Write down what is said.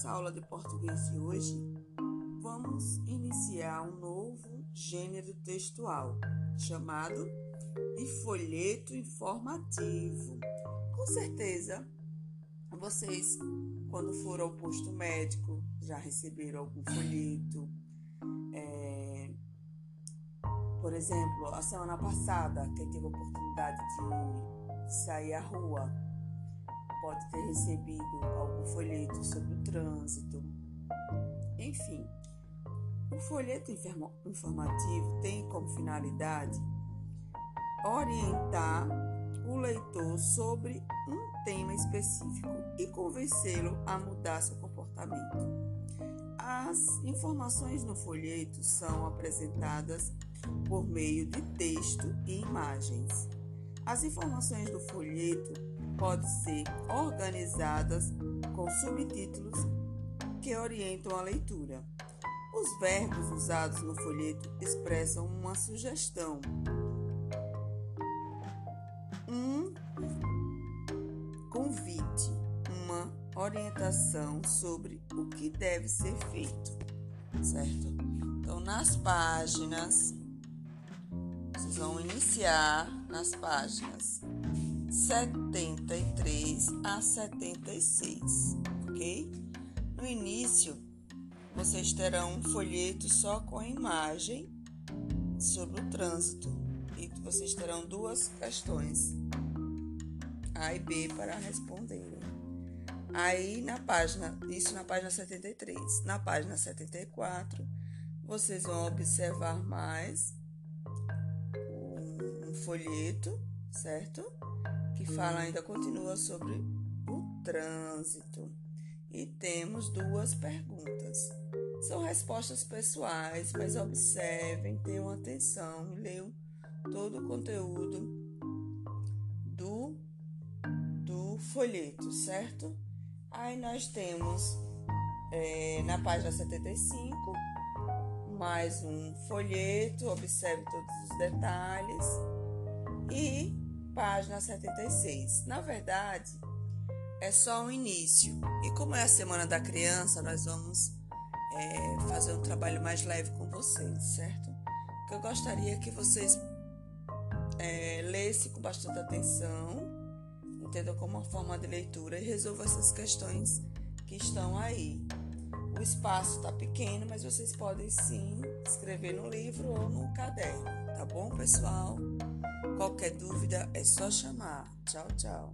nossa aula de português de hoje, vamos iniciar um novo gênero textual chamado de folheto informativo. Com certeza, vocês, quando foram ao posto médico, já receberam algum folheto. É... Por exemplo, a semana passada, quem teve a oportunidade de sair à rua pode ter recebido algum folheto sobre o trânsito. Enfim, o folheto informativo tem como finalidade orientar o leitor sobre um tema específico e convencê-lo a mudar seu comportamento. As informações no folheto são apresentadas por meio de texto e imagens. As informações do folheto podem ser organizadas com subtítulos que orientam a leitura. Os verbos usados no folheto expressam uma sugestão, um convite, uma orientação sobre o que deve ser feito, certo? Então, nas páginas vocês vão iniciar nas páginas 73 a 76, ok? No início, vocês terão um folheto só com imagem sobre o trânsito e vocês terão duas questões, A e B, para responderem. Aí na página, isso na página 73. Na página 74, vocês vão observar mais folheto, certo? Que fala ainda continua sobre o trânsito. E temos duas perguntas. São respostas pessoais, mas observem, tenham atenção e leiam todo o conteúdo do, do folheto, certo? Aí nós temos é, na página 75 mais um folheto, observe todos os detalhes e página 76. Na verdade, é só um início. E como é a Semana da Criança, nós vamos é, fazer um trabalho mais leve com vocês, certo? Que eu gostaria que vocês é, lessem com bastante atenção, entendam como uma forma de leitura e resolvam essas questões que estão aí. O espaço está pequeno, mas vocês podem sim escrever no livro ou no caderno, tá bom, pessoal? Qualquer dúvida é só chamar. Tchau, tchau.